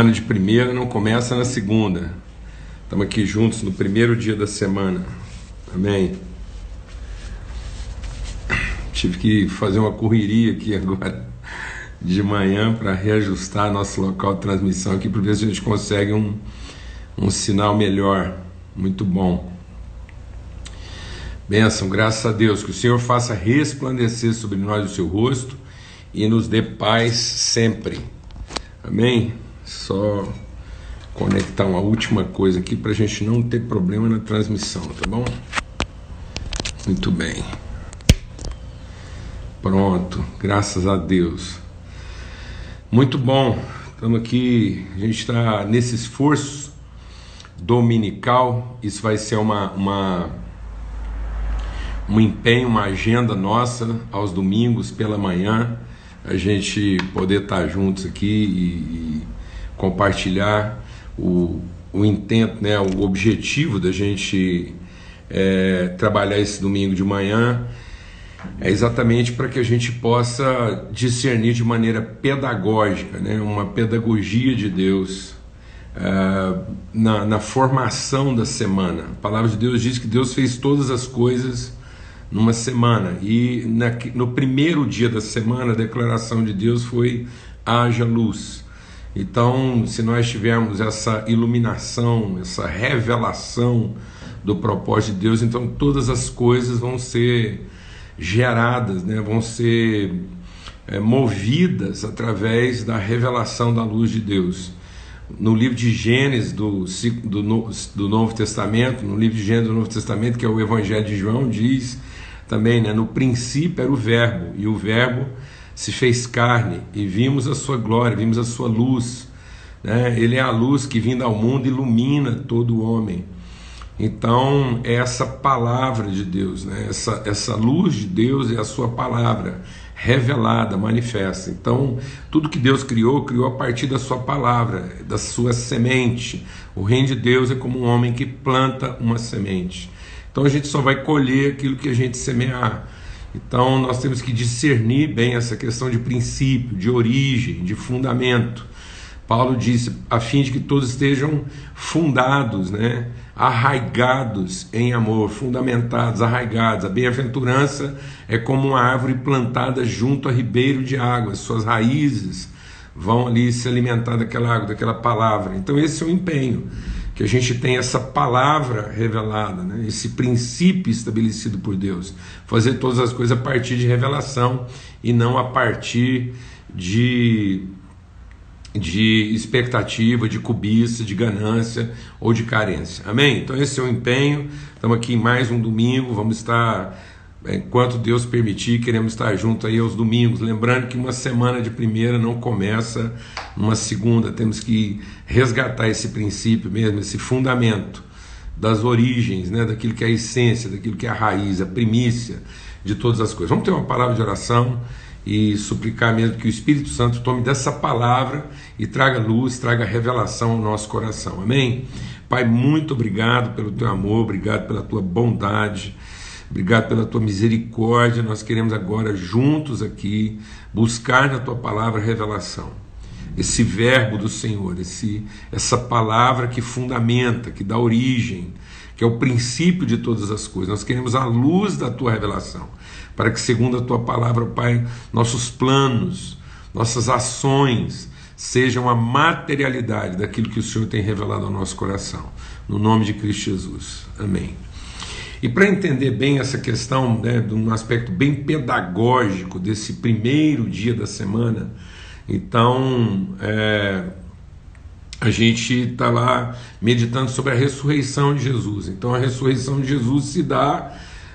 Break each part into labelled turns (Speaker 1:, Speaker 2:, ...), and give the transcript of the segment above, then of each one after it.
Speaker 1: semana de primeira não começa na segunda. Estamos aqui juntos no primeiro dia da semana. Amém. Tive que fazer uma correria aqui agora de manhã para reajustar nosso local de transmissão aqui para ver se a gente consegue um, um sinal melhor. Muito bom. Benção, graças a Deus. Que o Senhor faça resplandecer sobre nós o seu rosto e nos dê paz sempre. Amém? Só conectar uma última coisa aqui para a gente não ter problema na transmissão, tá bom? Muito bem. Pronto, graças a Deus. Muito bom, estamos aqui, a gente está nesse esforço dominical, isso vai ser uma, uma, um empenho, uma agenda nossa aos domingos pela manhã, a gente poder estar juntos aqui e, e compartilhar o, o intento, né, o objetivo da gente é, trabalhar esse domingo de manhã é exatamente para que a gente possa discernir de maneira pedagógica, né, uma pedagogia de Deus uh, na, na, formação da semana. A palavra de Deus diz que Deus fez todas as coisas numa semana e na, no primeiro dia da semana a declaração de Deus foi haja luz. Então, se nós tivermos essa iluminação, essa revelação do propósito de Deus, então todas as coisas vão ser geradas, né, vão ser é, movidas através da revelação da luz de Deus. No livro de Gênesis do, do, do Novo Testamento, no livro de Gênesis do Novo Testamento, que é o Evangelho de João, diz também, né, no princípio era o Verbo, e o Verbo se fez carne, e vimos a sua glória, vimos a sua luz. Né? Ele é a luz que, vindo ao mundo, ilumina todo homem. Então, é essa palavra de Deus, né? essa, essa luz de Deus é a sua palavra revelada, manifesta. Então, tudo que Deus criou, criou a partir da sua palavra, da sua semente. O reino de Deus é como um homem que planta uma semente. Então, a gente só vai colher aquilo que a gente semear. Então, nós temos que discernir bem essa questão de princípio, de origem, de fundamento. Paulo disse, a fim de que todos estejam fundados, né? arraigados em amor, fundamentados, arraigados. A bem-aventurança é como uma árvore plantada junto a ribeiro de água, suas raízes vão ali se alimentar daquela água, daquela palavra. Então, esse é o empenho, que a gente tem essa palavra revelada, né? esse princípio estabelecido por Deus. Fazer todas as coisas a partir de revelação e não a partir de de expectativa, de cobiça, de ganância ou de carência. Amém? Então esse é o empenho. Estamos aqui em mais um domingo, vamos estar enquanto Deus permitir, queremos estar junto aí aos domingos, lembrando que uma semana de primeira não começa numa segunda, temos que resgatar esse princípio mesmo, esse fundamento das origens, né, daquilo que é a essência, daquilo que é a raiz, a primícia de todas as coisas. Vamos ter uma palavra de oração e suplicar mesmo que o Espírito Santo tome dessa palavra e traga luz, traga revelação ao nosso coração. Amém? Pai, muito obrigado pelo teu amor, obrigado pela tua bondade, obrigado pela tua misericórdia. Nós queremos agora juntos aqui buscar na tua palavra revelação. Esse verbo do Senhor, esse essa palavra que fundamenta, que dá origem, que é o princípio de todas as coisas. Nós queremos a luz da tua revelação para que, segundo a tua palavra, Pai, nossos planos, nossas ações sejam a materialidade daquilo que o Senhor tem revelado ao nosso coração. No nome de Cristo Jesus. Amém. E para entender bem essa questão, né, de um aspecto bem pedagógico desse primeiro dia da semana, então é, a gente está lá meditando sobre a ressurreição de Jesus. Então a ressurreição de Jesus se dá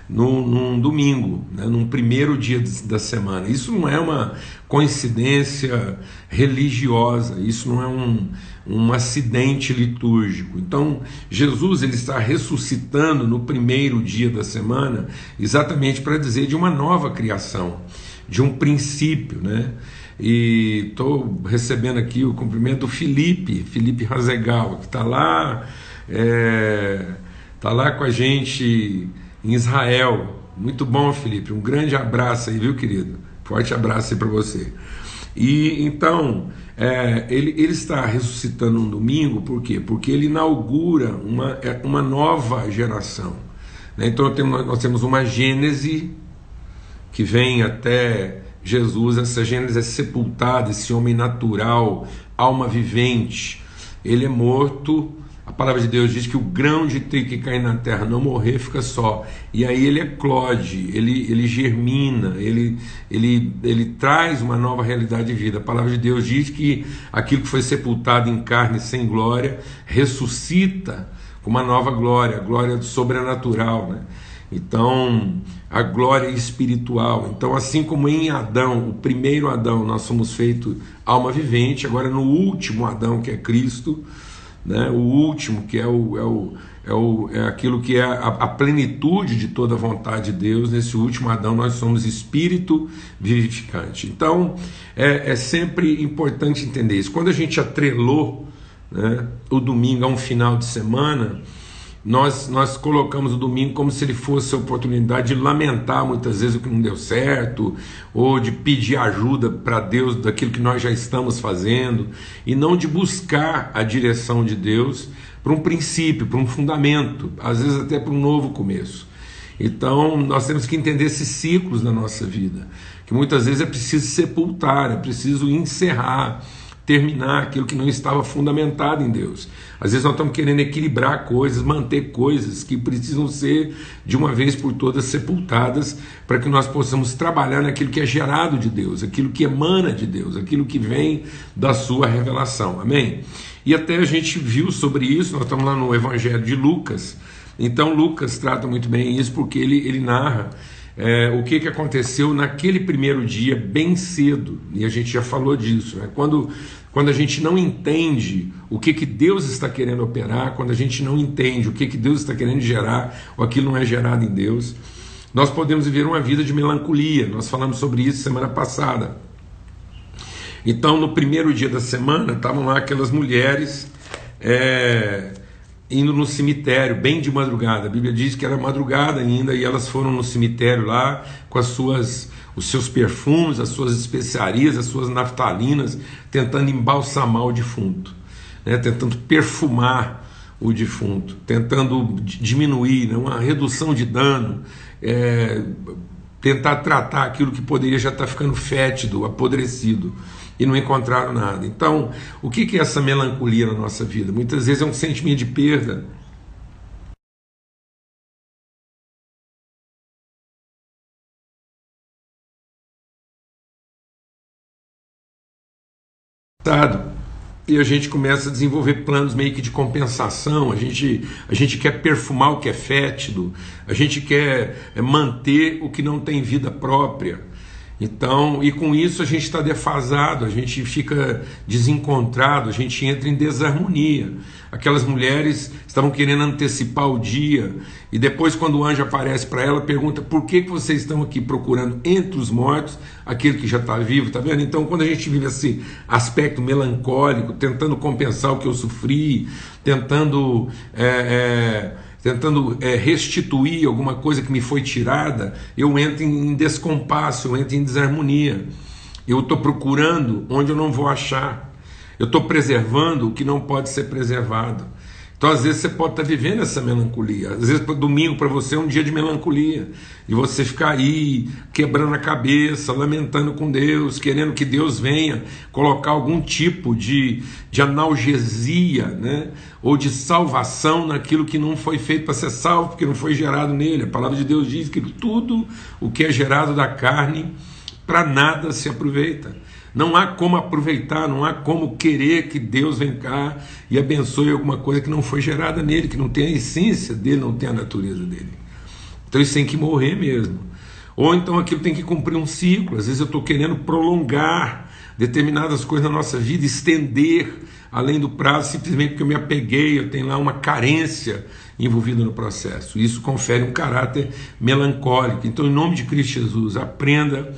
Speaker 1: num, num domingo, né, num primeiro dia da semana. Isso não é uma coincidência religiosa, isso não é um, um acidente litúrgico. Então, Jesus ele está ressuscitando no primeiro dia da semana, exatamente para dizer de uma nova criação, de um princípio, né? E estou recebendo aqui o cumprimento do Felipe, Felipe Razegal, que está lá, é, tá lá com a gente em Israel. Muito bom, Felipe. Um grande abraço aí, viu, querido? Forte abraço aí para você. E então é, ele, ele está ressuscitando um domingo, por quê? Porque ele inaugura uma, é, uma nova geração. Né? Então nós temos uma Gênese que vem até Jesus, essa Gênese é sepultada, esse homem natural, alma vivente, ele é morto a palavra de Deus diz que o grão de trigo que cai na terra não morrer fica só. E aí ele eclode, ele, ele germina, ele, ele, ele traz uma nova realidade de vida. A palavra de Deus diz que aquilo que foi sepultado em carne sem glória ressuscita com uma nova glória, a glória sobrenatural. Né? Então, a glória espiritual. Então, assim como em Adão, o primeiro Adão, nós somos feitos alma vivente, agora no último Adão, que é Cristo né? o último, que é, o, é, o, é, o, é aquilo que é a, a, plenitude de toda a vontade de Deus, nesse último Adão nós somos espírito vivificante. Então é, é sempre importante entender isso. Quando a gente atrelou né, o domingo a um final de semana, nós, nós colocamos o domingo como se ele fosse a oportunidade de lamentar muitas vezes o que não deu certo, ou de pedir ajuda para Deus daquilo que nós já estamos fazendo, e não de buscar a direção de Deus para um princípio, para um fundamento, às vezes até para um novo começo. Então, nós temos que entender esses ciclos na nossa vida, que muitas vezes é preciso sepultar, é preciso encerrar terminar aquilo que não estava fundamentado em Deus. Às vezes nós estamos querendo equilibrar coisas, manter coisas que precisam ser de uma vez por todas sepultadas para que nós possamos trabalhar naquilo que é gerado de Deus, aquilo que emana de Deus, aquilo que vem da sua revelação. Amém? E até a gente viu sobre isso, nós estamos lá no Evangelho de Lucas. Então Lucas trata muito bem isso porque ele, ele narra é, o que, que aconteceu naquele primeiro dia, bem cedo, e a gente já falou disso. Né? Quando, quando a gente não entende o que, que Deus está querendo operar, quando a gente não entende o que, que Deus está querendo gerar, ou aquilo não é gerado em Deus, nós podemos viver uma vida de melancolia. Nós falamos sobre isso semana passada. Então, no primeiro dia da semana, estavam lá aquelas mulheres. É, indo no cemitério, bem de madrugada. A Bíblia diz que era madrugada ainda e elas foram no cemitério lá com as suas os seus perfumes, as suas especiarias, as suas naftalinas, tentando embalsamar o defunto, né? tentando perfumar o defunto, tentando diminuir, né? uma redução de dano, é, tentar tratar aquilo que poderia já estar ficando fétido, apodrecido e não encontraram nada. Então, o que é essa melancolia na nossa vida? Muitas vezes é um sentimento de perda. E a gente começa a desenvolver planos meio que de compensação, a gente, a gente quer perfumar o que é fétido, a gente quer é, manter o que não tem vida própria. Então, e com isso a gente está defasado, a gente fica desencontrado, a gente entra em desarmonia. Aquelas mulheres estavam querendo antecipar o dia, e depois, quando o anjo aparece para ela, pergunta: por que, que vocês estão aqui procurando entre os mortos aquele que já está vivo? Tá vendo? Então, quando a gente vive esse aspecto melancólico, tentando compensar o que eu sofri, tentando. É, é, tentando é, restituir alguma coisa que me foi tirada, eu entro em descompasso, eu entro em desarmonia. Eu estou procurando onde eu não vou achar. Eu estou preservando o que não pode ser preservado. Então, às vezes, você pode estar vivendo essa melancolia. Às vezes, domingo para você é um dia de melancolia. De você ficar aí quebrando a cabeça, lamentando com Deus, querendo que Deus venha colocar algum tipo de, de analgesia, né? ou de salvação naquilo que não foi feito para ser salvo, porque não foi gerado nele. A palavra de Deus diz que tudo o que é gerado da carne, para nada se aproveita. Não há como aproveitar, não há como querer que Deus venha cá e abençoe alguma coisa que não foi gerada nele, que não tem a essência dele, não tem a natureza dele. Então isso tem que morrer mesmo. Ou então aquilo tem que cumprir um ciclo. Às vezes eu estou querendo prolongar determinadas coisas na nossa vida, estender além do prazo, simplesmente porque eu me apeguei, eu tenho lá uma carência envolvida no processo. Isso confere um caráter melancólico. Então, em nome de Cristo Jesus, aprenda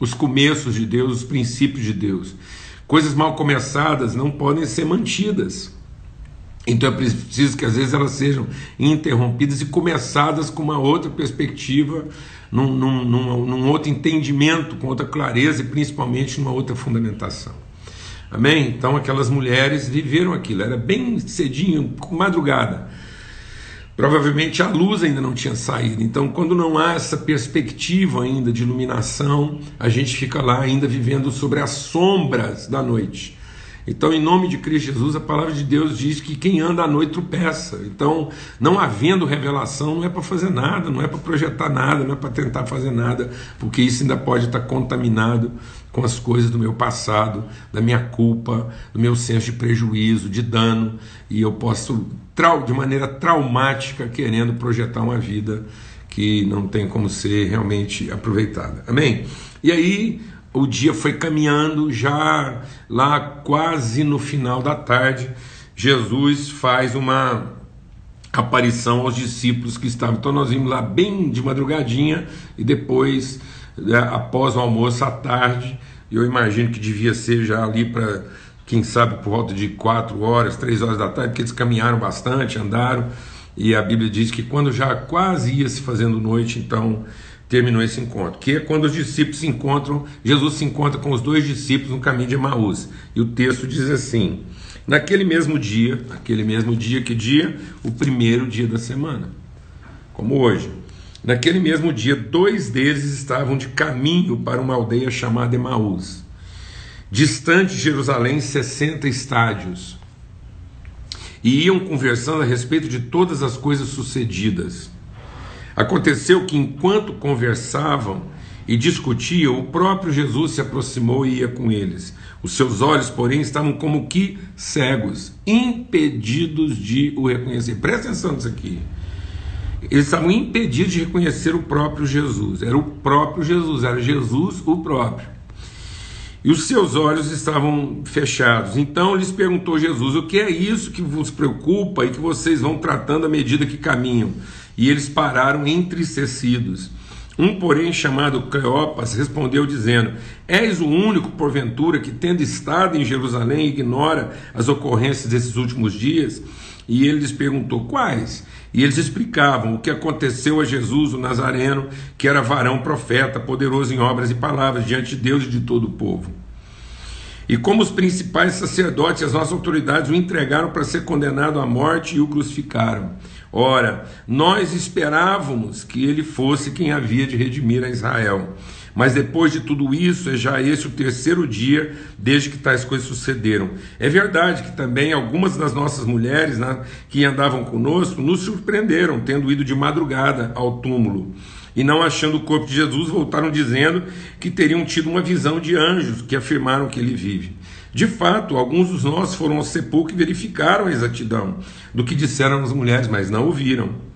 Speaker 1: os começos de Deus, os princípios de Deus. Coisas mal começadas não podem ser mantidas. Então é preciso que às vezes elas sejam interrompidas e começadas com uma outra perspectiva, num, num, num, num outro entendimento, com outra clareza e principalmente numa outra fundamentação. Amém? Então aquelas mulheres viveram aquilo, era bem cedinho, madrugada. Provavelmente a luz ainda não tinha saído. Então, quando não há essa perspectiva ainda de iluminação, a gente fica lá ainda vivendo sobre as sombras da noite. Então, em nome de Cristo Jesus, a palavra de Deus diz que quem anda à noite tropeça. Então, não havendo revelação, não é para fazer nada, não é para projetar nada, não é para tentar fazer nada, porque isso ainda pode estar contaminado com as coisas do meu passado, da minha culpa, do meu senso de prejuízo, de dano, e eu posso, de maneira traumática, querendo projetar uma vida que não tem como ser realmente aproveitada. Amém? E aí, o dia foi caminhando, já lá quase no final da tarde, Jesus faz uma aparição aos discípulos que estavam. Então nós vimos lá bem de madrugadinha e depois, né, após o almoço à tarde, eu imagino que devia ser já ali para, quem sabe, por volta de quatro horas, três horas da tarde, porque eles caminharam bastante, andaram, e a Bíblia diz que quando já quase ia se fazendo noite, então terminou esse encontro, que é quando os discípulos se encontram, Jesus se encontra com os dois discípulos no caminho de Emaús. E o texto diz assim: Naquele mesmo dia, naquele mesmo dia, que dia? O primeiro dia da semana, como hoje. Naquele mesmo dia, dois deles estavam de caminho para uma aldeia chamada Emaús, distante de Jerusalém 60 estádios, e iam conversando a respeito de todas as coisas sucedidas. Aconteceu que enquanto conversavam e discutiam, o próprio Jesus se aproximou e ia com eles. Os seus olhos, porém, estavam como que cegos, impedidos de o reconhecer. Presta atenção nisso aqui. Eles estavam impedidos de reconhecer o próprio Jesus. Era o próprio Jesus, era Jesus o próprio. E os seus olhos estavam fechados. Então lhes perguntou Jesus: O que é isso que vos preocupa e que vocês vão tratando à medida que caminham? E eles pararam entristecidos. Um, porém, chamado Cleopas, respondeu dizendo: És o único, porventura, que, tendo estado em Jerusalém, ignora as ocorrências desses últimos dias? E ele lhes perguntou: Quais? E eles explicavam o que aconteceu a Jesus, o Nazareno, que era varão profeta, poderoso em obras e palavras diante de Deus e de todo o povo. E como os principais sacerdotes e as nossas autoridades o entregaram para ser condenado à morte e o crucificaram. Ora, nós esperávamos que ele fosse quem havia de redimir a Israel. Mas depois de tudo isso, é já esse o terceiro dia desde que tais coisas sucederam. É verdade que também algumas das nossas mulheres né, que andavam conosco nos surpreenderam, tendo ido de madrugada ao túmulo. E não achando o corpo de Jesus, voltaram dizendo que teriam tido uma visão de anjos que afirmaram que ele vive. De fato, alguns dos nossos foram ao sepulcro e verificaram a exatidão do que disseram as mulheres, mas não ouviram.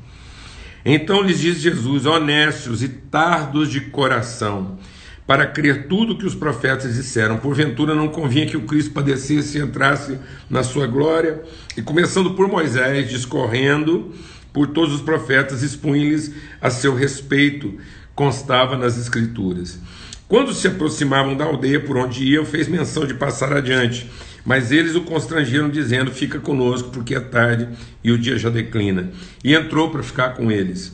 Speaker 1: Então lhes diz Jesus: honestos e tardos de coração, para crer tudo que os profetas disseram. Porventura não convinha que o Cristo padecesse e entrasse na sua glória? E começando por Moisés, discorrendo por todos os profetas, expunha-lhes a seu respeito, constava nas Escrituras. Quando se aproximavam da aldeia por onde iam, fez menção de passar adiante. Mas eles o constrangeram, dizendo: Fica conosco, porque é tarde e o dia já declina. E entrou para ficar com eles.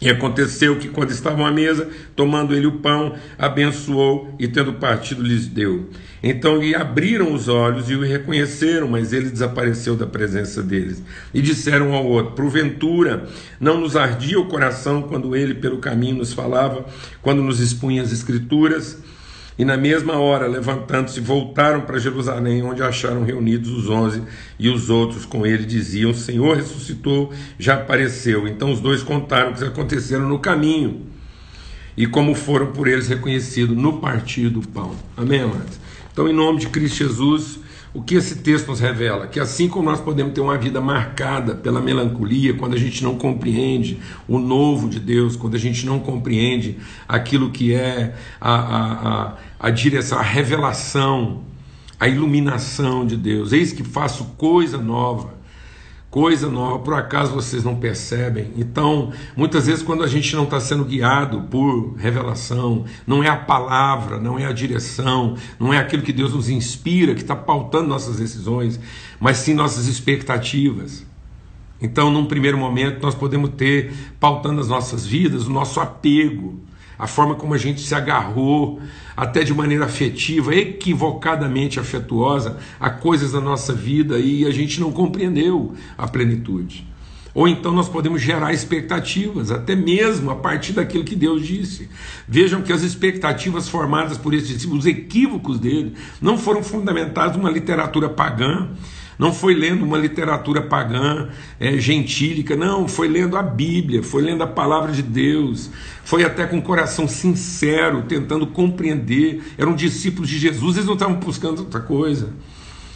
Speaker 1: E aconteceu que, quando estavam à mesa, tomando ele o pão, abençoou e, tendo partido, lhes deu. Então lhe abriram os olhos e o reconheceram, mas ele desapareceu da presença deles. E disseram ao outro: Porventura, não nos ardia o coração quando ele pelo caminho nos falava, quando nos expunha as Escrituras? E na mesma hora, levantando-se, voltaram para Jerusalém, onde acharam reunidos os onze e os outros com ele diziam: O Senhor ressuscitou, já apareceu. Então os dois contaram o que aconteceram no caminho e como foram por eles reconhecidos no partir do pão. Amém, amados? Então, em nome de Cristo Jesus, o que esse texto nos revela? Que assim como nós podemos ter uma vida marcada pela melancolia, quando a gente não compreende o novo de Deus, quando a gente não compreende aquilo que é a, a, a, a direção, a revelação, a iluminação de Deus, eis que faço coisa nova coisa nova, por acaso vocês não percebem? Então, muitas vezes, quando a gente não está sendo guiado por revelação, não é a palavra, não é a direção, não é aquilo que Deus nos inspira, que está pautando nossas decisões, mas sim nossas expectativas. Então, num primeiro momento, nós podemos ter pautando as nossas vidas o nosso apego, a forma como a gente se agarrou, até de maneira afetiva, equivocadamente afetuosa, a coisas da nossa vida e a gente não compreendeu a plenitude. Ou então nós podemos gerar expectativas, até mesmo a partir daquilo que Deus disse. Vejam que as expectativas formadas por esses discípulos, os equívocos dele, não foram fundamentados numa literatura pagã, não foi lendo uma literatura pagã, é, gentílica, não, foi lendo a Bíblia, foi lendo a palavra de Deus, foi até com o coração sincero, tentando compreender. Eram discípulos de Jesus, eles não estavam buscando outra coisa.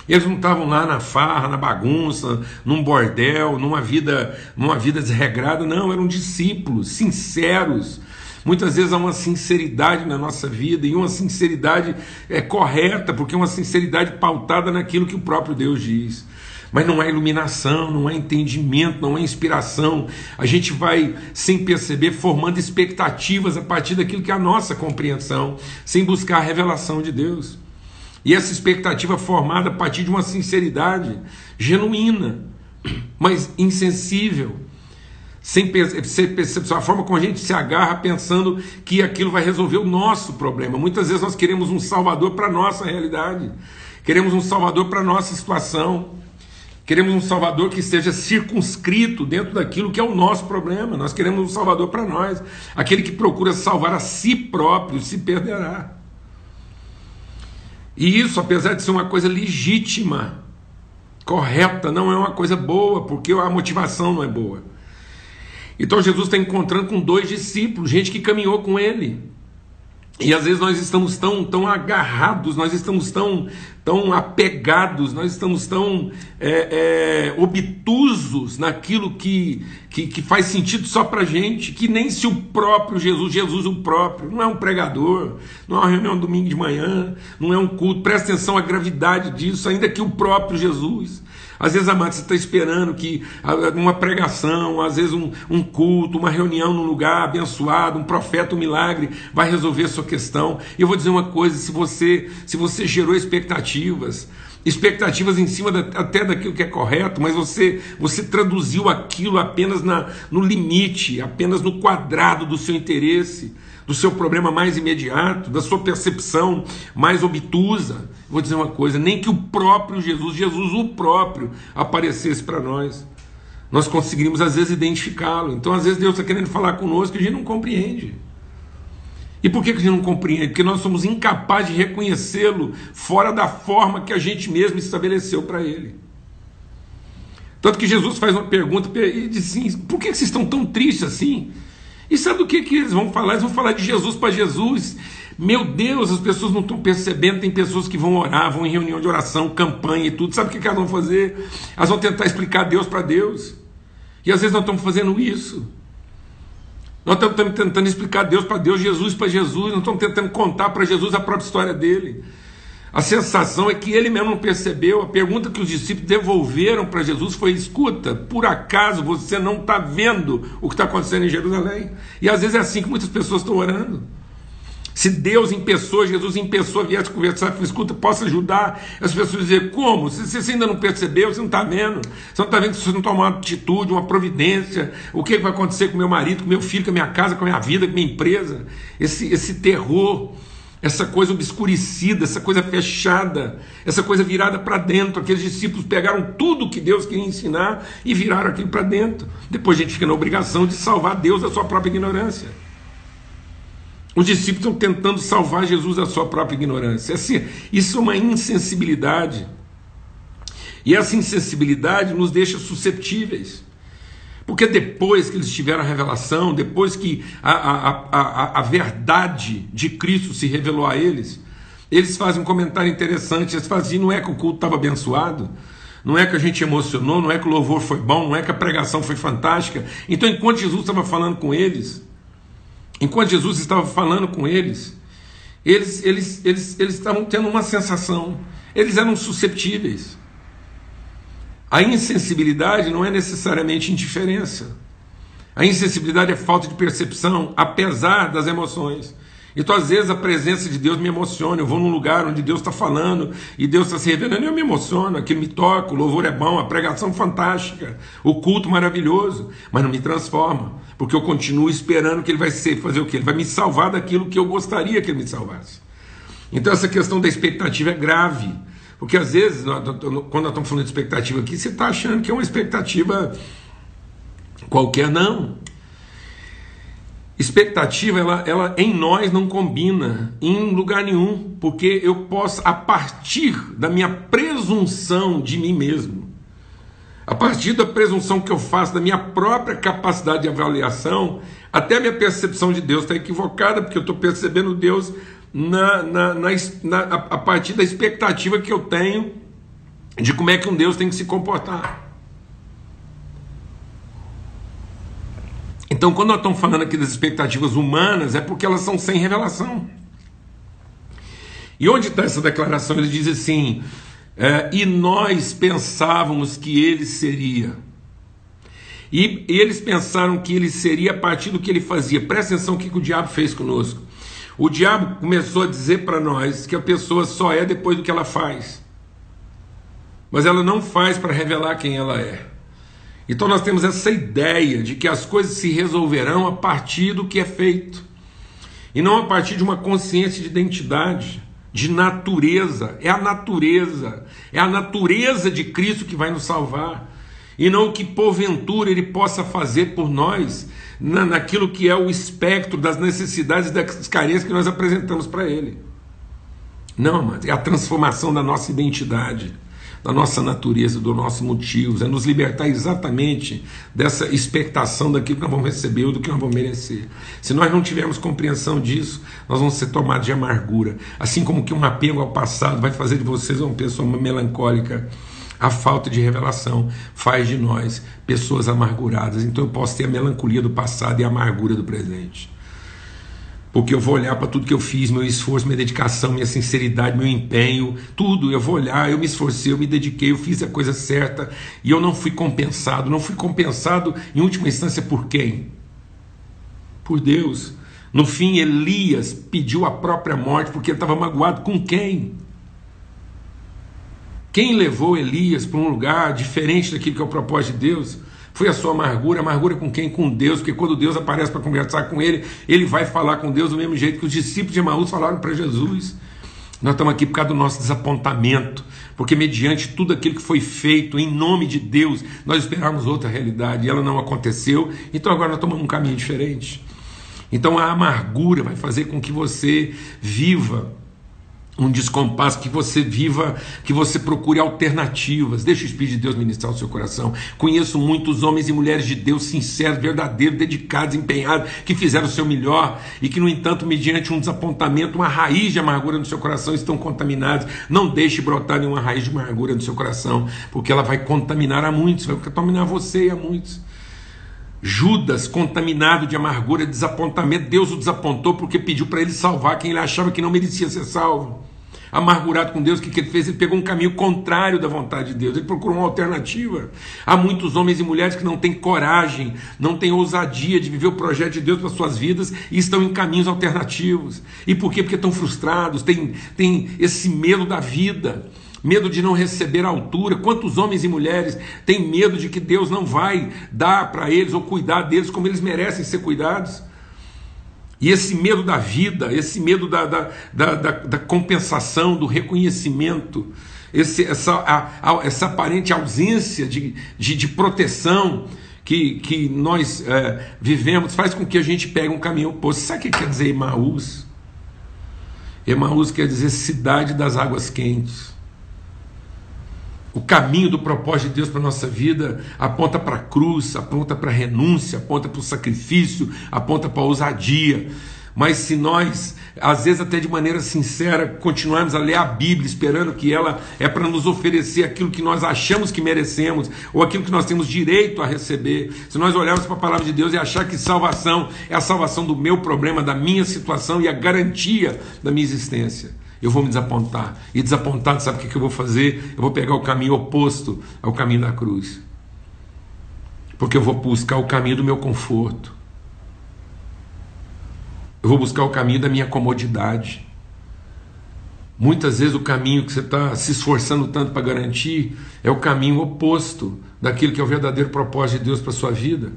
Speaker 1: Eles não estavam lá na farra, na bagunça, num bordel, numa vida, numa vida desregrada, não, eram discípulos sinceros, Muitas vezes há uma sinceridade na nossa vida e uma sinceridade é correta, porque é uma sinceridade pautada naquilo que o próprio Deus diz. Mas não é iluminação, não é entendimento, não é inspiração. A gente vai, sem perceber, formando expectativas a partir daquilo que é a nossa compreensão, sem buscar a revelação de Deus. E essa expectativa formada a partir de uma sinceridade genuína, mas insensível, sem percepção, a forma como a gente se agarra pensando que aquilo vai resolver o nosso problema. Muitas vezes nós queremos um salvador para a nossa realidade, queremos um salvador para a nossa situação, queremos um salvador que esteja circunscrito dentro daquilo que é o nosso problema. Nós queremos um salvador para nós, aquele que procura salvar a si próprio se perderá. E isso, apesar de ser uma coisa legítima, correta, não é uma coisa boa, porque a motivação não é boa. Então Jesus está encontrando com dois discípulos, gente que caminhou com ele. E às vezes nós estamos tão, tão agarrados, nós estamos tão, tão apegados, nós estamos tão é, é, obtusos naquilo que, que, que faz sentido só para gente, que nem se o próprio Jesus, Jesus o próprio, não é um pregador, não é uma reunião domingo de manhã, não é um culto, presta atenção à gravidade disso, ainda que o próprio Jesus. Às vezes, amado, você está esperando que uma pregação, às vezes um, um, culto, uma reunião num lugar abençoado, um profeta, um milagre, vai resolver a sua questão. E eu vou dizer uma coisa: se você, se você gerou expectativas, expectativas em cima da, até daquilo que é correto, mas você, você traduziu aquilo apenas na, no limite, apenas no quadrado do seu interesse do seu problema mais imediato, da sua percepção mais obtusa. Vou dizer uma coisa: nem que o próprio Jesus, Jesus o próprio, aparecesse para nós. Nós conseguiríamos às vezes identificá-lo. Então, às vezes, Deus está querendo falar conosco e a gente não compreende. E por que a gente não compreende? Porque nós somos incapazes de reconhecê-lo fora da forma que a gente mesmo estabeleceu para ele. Tanto que Jesus faz uma pergunta e diz assim: por que vocês estão tão tristes assim? E sabe o que, que eles vão falar? Eles vão falar de Jesus para Jesus. Meu Deus, as pessoas não estão percebendo. Tem pessoas que vão orar, vão em reunião de oração, campanha e tudo. Sabe o que, elas vão fazer? Elas vão tentar explicar Deus para Deus. E às vezes nós estamos fazendo isso. Nós estamos tentando explicar Deus para Deus, Jesus para Jesus. Nós estamos tentando contar para Jesus a própria história dele. A sensação é que ele mesmo não percebeu. A pergunta que os discípulos devolveram para Jesus foi: escuta, por acaso você não está vendo o que está acontecendo em Jerusalém? E às vezes é assim que muitas pessoas estão orando. Se Deus em pessoa, Jesus em pessoa viesse conversar, escuta, posso ajudar as pessoas dizer como? Se você ainda não percebeu, você não está vendo. Você não está vendo se você não tomar uma atitude, uma providência, o que vai acontecer com meu marido, com meu filho, com a minha casa, com a minha vida, com a minha empresa. Esse, esse terror essa coisa obscurecida, essa coisa fechada, essa coisa virada para dentro. Aqueles discípulos pegaram tudo que Deus queria ensinar e viraram aquilo para dentro. Depois a gente fica na obrigação de salvar Deus da sua própria ignorância. Os discípulos estão tentando salvar Jesus da sua própria ignorância. Assim, isso é uma insensibilidade. E essa insensibilidade nos deixa susceptíveis. Porque depois que eles tiveram a revelação, depois que a, a, a, a verdade de Cristo se revelou a eles, eles fazem um comentário interessante. Eles fazem: assim, não é que o culto estava abençoado, não é que a gente emocionou, não é que o louvor foi bom, não é que a pregação foi fantástica. Então, enquanto Jesus estava falando com eles, enquanto Jesus estava falando com eles, eles, eles, eles, eles estavam tendo uma sensação, eles eram susceptíveis. A insensibilidade não é necessariamente indiferença. A insensibilidade é falta de percepção, apesar das emoções. Então, às vezes, a presença de Deus me emociona. Eu vou num lugar onde Deus está falando e Deus está se revelando e eu me emociono. Aquilo me toca, o louvor é bom, a pregação fantástica, o culto maravilhoso, mas não me transforma, porque eu continuo esperando que Ele vai ser, fazer o quê? Ele vai me salvar daquilo que eu gostaria que Ele me salvasse. Então, essa questão da expectativa é grave, porque às vezes, quando nós estamos falando de expectativa aqui, você está achando que é uma expectativa qualquer, não. Expectativa, ela, ela em nós não combina em lugar nenhum, porque eu posso, a partir da minha presunção de mim mesmo, a partir da presunção que eu faço da minha própria capacidade de avaliação, até a minha percepção de Deus está equivocada, porque eu estou percebendo Deus na, na, na, na, a partir da expectativa que eu tenho de como é que um Deus tem que se comportar. Então, quando nós estamos falando aqui das expectativas humanas, é porque elas são sem revelação. E onde está essa declaração? Ele diz assim: é, e nós pensávamos que ele seria. E, eles pensaram que ele seria a partir do que ele fazia. Presta atenção o que, que o diabo fez conosco. O diabo começou a dizer para nós que a pessoa só é depois do que ela faz. Mas ela não faz para revelar quem ela é. Então nós temos essa ideia de que as coisas se resolverão a partir do que é feito, e não a partir de uma consciência de identidade, de natureza. É a natureza, é a natureza de Cristo que vai nos salvar, e não o que porventura Ele possa fazer por nós, na, naquilo que é o espectro das necessidades das carências que nós apresentamos para Ele. Não, mas é a transformação da nossa identidade da nossa natureza, dos nossos motivos, é nos libertar exatamente dessa expectação daquilo que nós vamos receber ou do que nós vamos merecer. Se nós não tivermos compreensão disso, nós vamos ser tomados de amargura. Assim como que um apego ao passado vai fazer de vocês uma pessoa melancólica. A falta de revelação faz de nós pessoas amarguradas. Então eu posso ter a melancolia do passado e a amargura do presente porque eu vou olhar para tudo que eu fiz, meu esforço, minha dedicação, minha sinceridade, meu empenho, tudo. Eu vou olhar, eu me esforcei, eu me dediquei, eu fiz a coisa certa e eu não fui compensado. Não fui compensado, em última instância, por quem? Por Deus. No fim, Elias pediu a própria morte porque ele estava magoado com quem? Quem levou Elias para um lugar diferente daquilo que é o propósito de Deus? Foi a sua amargura, amargura com quem? Com Deus, porque quando Deus aparece para conversar com ele, ele vai falar com Deus do mesmo jeito que os discípulos de Emaús falaram para Jesus. Nós estamos aqui por causa do nosso desapontamento, porque mediante tudo aquilo que foi feito em nome de Deus, nós esperávamos outra realidade e ela não aconteceu, então agora nós tomamos um caminho diferente. Então a amargura vai fazer com que você viva um descompasso, que você viva, que você procure alternativas. Deixa o Espírito de Deus ministrar o seu coração. Conheço muitos homens e mulheres de Deus sinceros, verdadeiros, dedicados, empenhados, que fizeram o seu melhor e que, no entanto, mediante um desapontamento, uma raiz de amargura no seu coração, estão contaminados. Não deixe brotar nenhuma raiz de amargura no seu coração, porque ela vai contaminar a muitos, vai contaminar você e a muitos. Judas, contaminado de amargura, desapontamento, Deus o desapontou porque pediu para ele salvar quem ele achava que não merecia ser salvo amargurado com Deus, o que, que ele fez? Ele pegou um caminho contrário da vontade de Deus, ele procurou uma alternativa. Há muitos homens e mulheres que não têm coragem, não têm ousadia de viver o projeto de Deus para suas vidas e estão em caminhos alternativos. E por quê? Porque estão frustrados, têm, têm esse medo da vida. Medo de não receber a altura. Quantos homens e mulheres têm medo de que Deus não vai dar para eles ou cuidar deles como eles merecem ser cuidados? E esse medo da vida, esse medo da, da, da, da, da compensação, do reconhecimento, esse, essa, a, a, essa aparente ausência de, de, de, proteção que, que nós é, vivemos, faz com que a gente pegue um caminho oposto. Sabe o que quer dizer Emaús? Emaús quer dizer cidade das águas quentes. O caminho do propósito de Deus para a nossa vida aponta para a cruz, aponta para a renúncia, aponta para o sacrifício, aponta para a ousadia. Mas se nós, às vezes até de maneira sincera, continuarmos a ler a Bíblia, esperando que ela é para nos oferecer aquilo que nós achamos que merecemos, ou aquilo que nós temos direito a receber, se nós olharmos para a palavra de Deus e achar que salvação é a salvação do meu problema, da minha situação e a garantia da minha existência, eu vou me desapontar. E desapontado, sabe o que eu vou fazer? Eu vou pegar o caminho oposto ao caminho da cruz. Porque eu vou buscar o caminho do meu conforto. Eu vou buscar o caminho da minha comodidade. Muitas vezes o caminho que você está se esforçando tanto para garantir é o caminho oposto daquilo que é o verdadeiro propósito de Deus para sua vida.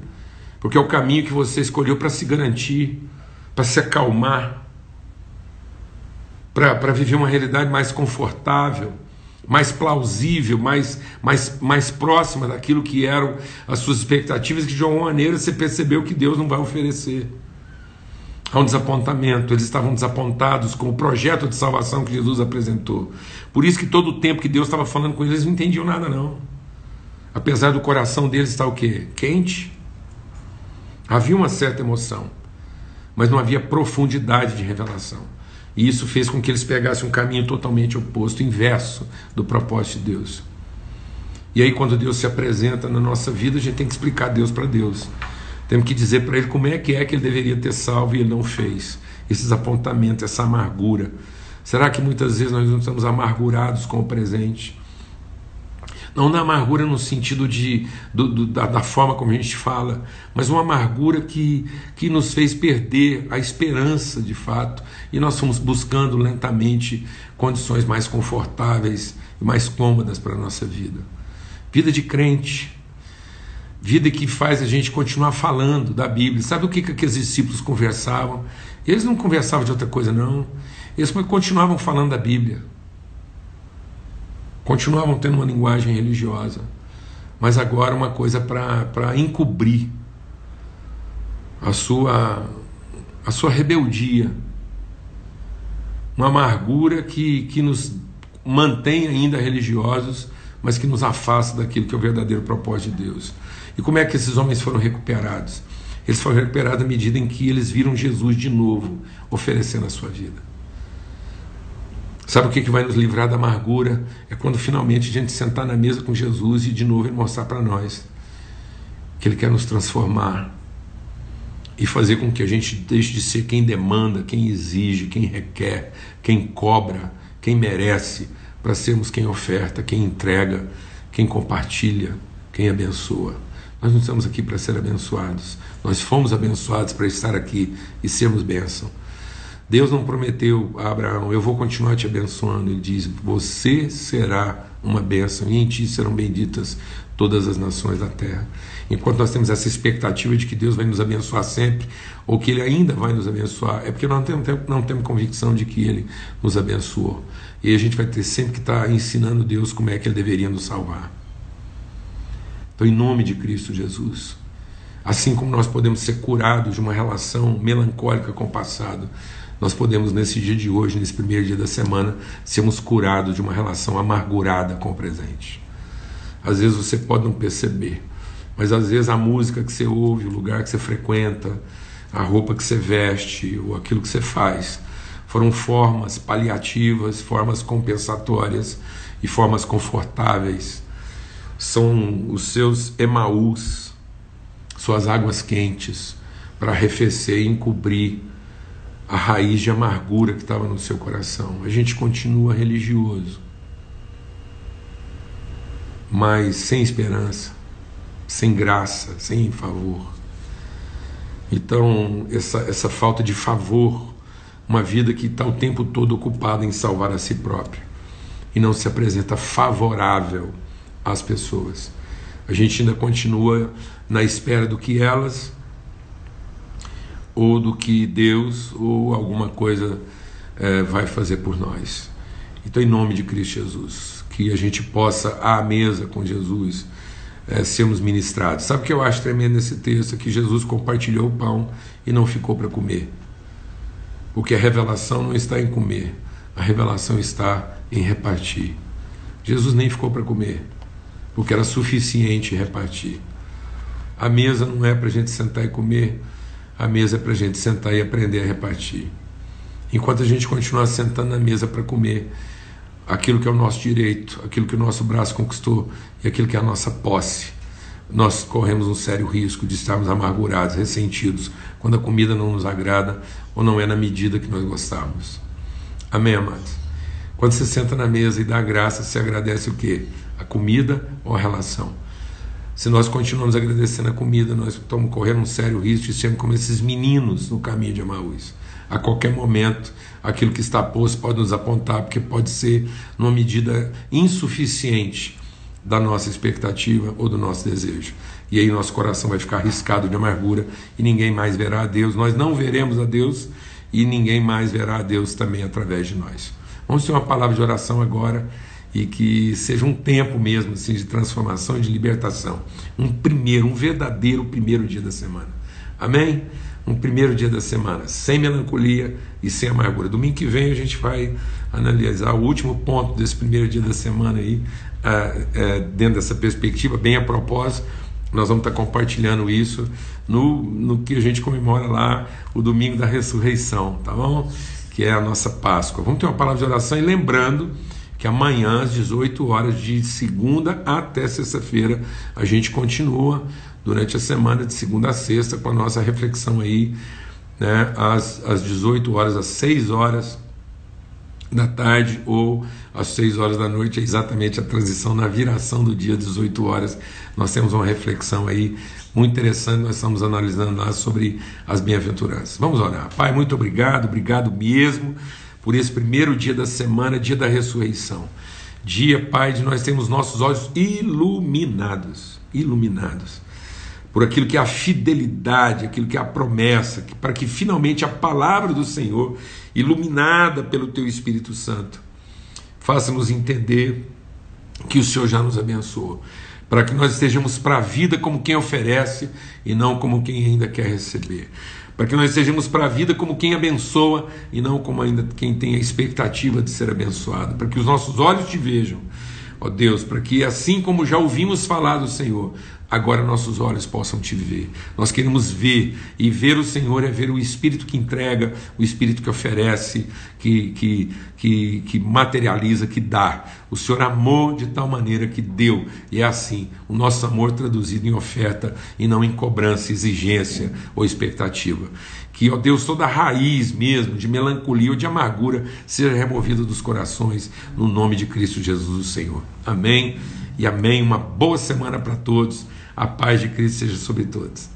Speaker 1: Porque é o caminho que você escolheu para se garantir, para se acalmar, para viver uma realidade mais confortável, mais plausível, mais, mais, mais próxima daquilo que eram as suas expectativas, que de alguma maneira você percebeu que Deus não vai oferecer. Há um desapontamento, eles estavam desapontados com o projeto de salvação que Jesus apresentou. Por isso que todo o tempo que Deus estava falando com eles, eles não entendiam nada não. Apesar do coração deles estar o quê? Quente. Havia uma certa emoção, mas não havia profundidade de revelação. E isso fez com que eles pegassem um caminho totalmente oposto, inverso do propósito de Deus. E aí, quando Deus se apresenta na nossa vida, a gente tem que explicar Deus para Deus. Temos que dizer para Ele como é que é que Ele deveria ter salvo e Ele não fez. Esses apontamentos, essa amargura. Será que muitas vezes nós não estamos amargurados com o presente? Não na amargura no sentido de, do, do, da, da, forma como a gente fala, mas uma amargura que, que nos fez perder a esperança de fato, e nós fomos buscando lentamente condições mais confortáveis e mais cômodas para a nossa vida. Vida de crente, vida que faz a gente continuar falando da Bíblia. Sabe o que, que aqueles discípulos conversavam? Eles não conversavam de outra coisa, não. Eles continuavam falando da Bíblia continuavam tendo uma linguagem religiosa, mas agora uma coisa para encobrir a sua, a sua rebeldia, uma amargura que, que nos mantém ainda religiosos, mas que nos afasta daquilo que é o verdadeiro propósito de Deus. E como é que esses homens foram recuperados? Eles foram recuperados à medida em que eles viram Jesus de novo oferecendo a sua vida. Sabe o que, que vai nos livrar da amargura? É quando finalmente a gente sentar na mesa com Jesus e de novo ele mostrar para nós que ele quer nos transformar e fazer com que a gente deixe de ser quem demanda, quem exige, quem requer, quem cobra, quem merece, para sermos quem oferta, quem entrega, quem compartilha, quem abençoa. Nós não estamos aqui para ser abençoados, nós fomos abençoados para estar aqui e sermos bênção. Deus não prometeu a Abraão, eu vou continuar te abençoando. Ele diz: Você será uma bênção e em ti serão benditas todas as nações da terra. Enquanto nós temos essa expectativa de que Deus vai nos abençoar sempre, ou que Ele ainda vai nos abençoar, é porque nós não temos, não temos convicção de que Ele nos abençoou. E a gente vai ter sempre que estar ensinando Deus como é que Ele deveria nos salvar. Então, em nome de Cristo Jesus, assim como nós podemos ser curados de uma relação melancólica com o passado, nós podemos, nesse dia de hoje, nesse primeiro dia da semana, sermos curados de uma relação amargurada com o presente. Às vezes você pode não perceber, mas às vezes a música que você ouve, o lugar que você frequenta, a roupa que você veste, ou aquilo que você faz, foram formas paliativas, formas compensatórias e formas confortáveis. São os seus emaús, suas águas quentes, para arrefecer e encobrir a raiz de amargura que estava no seu coração. A gente continua religioso, mas sem esperança, sem graça, sem favor. Então, essa, essa falta de favor, uma vida que está o tempo todo ocupada em salvar a si própria e não se apresenta favorável às pessoas. A gente ainda continua na espera do que elas ou do que Deus ou alguma coisa é, vai fazer por nós. Então, em nome de Cristo Jesus, que a gente possa, à mesa com Jesus, é, sermos ministrados. Sabe o que eu acho tremendo nesse texto? Que Jesus compartilhou o pão e não ficou para comer. Porque a revelação não está em comer, a revelação está em repartir. Jesus nem ficou para comer, porque era suficiente repartir. A mesa não é para a gente sentar e comer a mesa para a gente sentar e aprender a repartir. Enquanto a gente continuar sentando na mesa para comer aquilo que é o nosso direito, aquilo que o nosso braço conquistou e aquilo que é a nossa posse, nós corremos um sério risco de estarmos amargurados, ressentidos, quando a comida não nos agrada ou não é na medida que nós gostamos. Amém, amados? Quando você senta na mesa e dá graça, você agradece o quê? A comida ou a relação? Se nós continuamos agradecendo a comida, nós estamos correndo um sério risco de sermos como esses meninos no caminho de Emaús. A qualquer momento, aquilo que está posto pode nos apontar, porque pode ser numa medida insuficiente da nossa expectativa ou do nosso desejo. E aí nosso coração vai ficar riscado de amargura e ninguém mais verá a Deus. Nós não veremos a Deus e ninguém mais verá a Deus também através de nós. Vamos ter uma palavra de oração agora e que seja um tempo mesmo assim, de transformação e de libertação. Um primeiro, um verdadeiro primeiro dia da semana. Amém? Um primeiro dia da semana, sem melancolia e sem amargura. Domingo que vem a gente vai analisar o último ponto desse primeiro dia da semana aí, uh, uh, dentro dessa perspectiva, bem a propósito. Nós vamos estar compartilhando isso no, no que a gente comemora lá, o domingo da ressurreição, tá bom? Que é a nossa Páscoa. Vamos ter uma palavra de oração e lembrando que amanhã, às 18 horas, de segunda até sexta-feira, a gente continua durante a semana, de segunda a sexta, com a nossa reflexão aí, né, às, às 18 horas, às 6 horas da tarde ou às 6 horas da noite, é exatamente a transição na viração do dia, 18 horas. Nós temos uma reflexão aí muito interessante, nós estamos analisando lá sobre as bem-aventuranças. Vamos orar. Pai, muito obrigado, obrigado mesmo por esse primeiro dia da semana, dia da ressurreição. Dia, Pai, de nós termos nossos olhos iluminados, iluminados por aquilo que é a fidelidade, aquilo que é a promessa, que, para que finalmente a palavra do Senhor, iluminada pelo Teu Espírito Santo, faça-nos entender que o Senhor já nos abençoou, para que nós estejamos para a vida como quem oferece e não como quem ainda quer receber para que nós sejamos para a vida como quem abençoa e não como ainda quem tem a expectativa de ser abençoado, para que os nossos olhos te vejam, ó Deus, para que assim como já ouvimos falar do Senhor, agora nossos olhos possam te ver. Nós queremos ver, e ver o Senhor é ver o Espírito que entrega, o Espírito que oferece, que, que, que, que materializa, que dá. O Senhor amou de tal maneira que deu, e é assim, o nosso amor traduzido em oferta e não em cobrança, exigência ou expectativa. Que, ó Deus, toda raiz mesmo de melancolia ou de amargura seja removida dos corações, no nome de Cristo Jesus, o Senhor. Amém e amém. Uma boa semana para todos. A paz de Cristo seja sobre todos.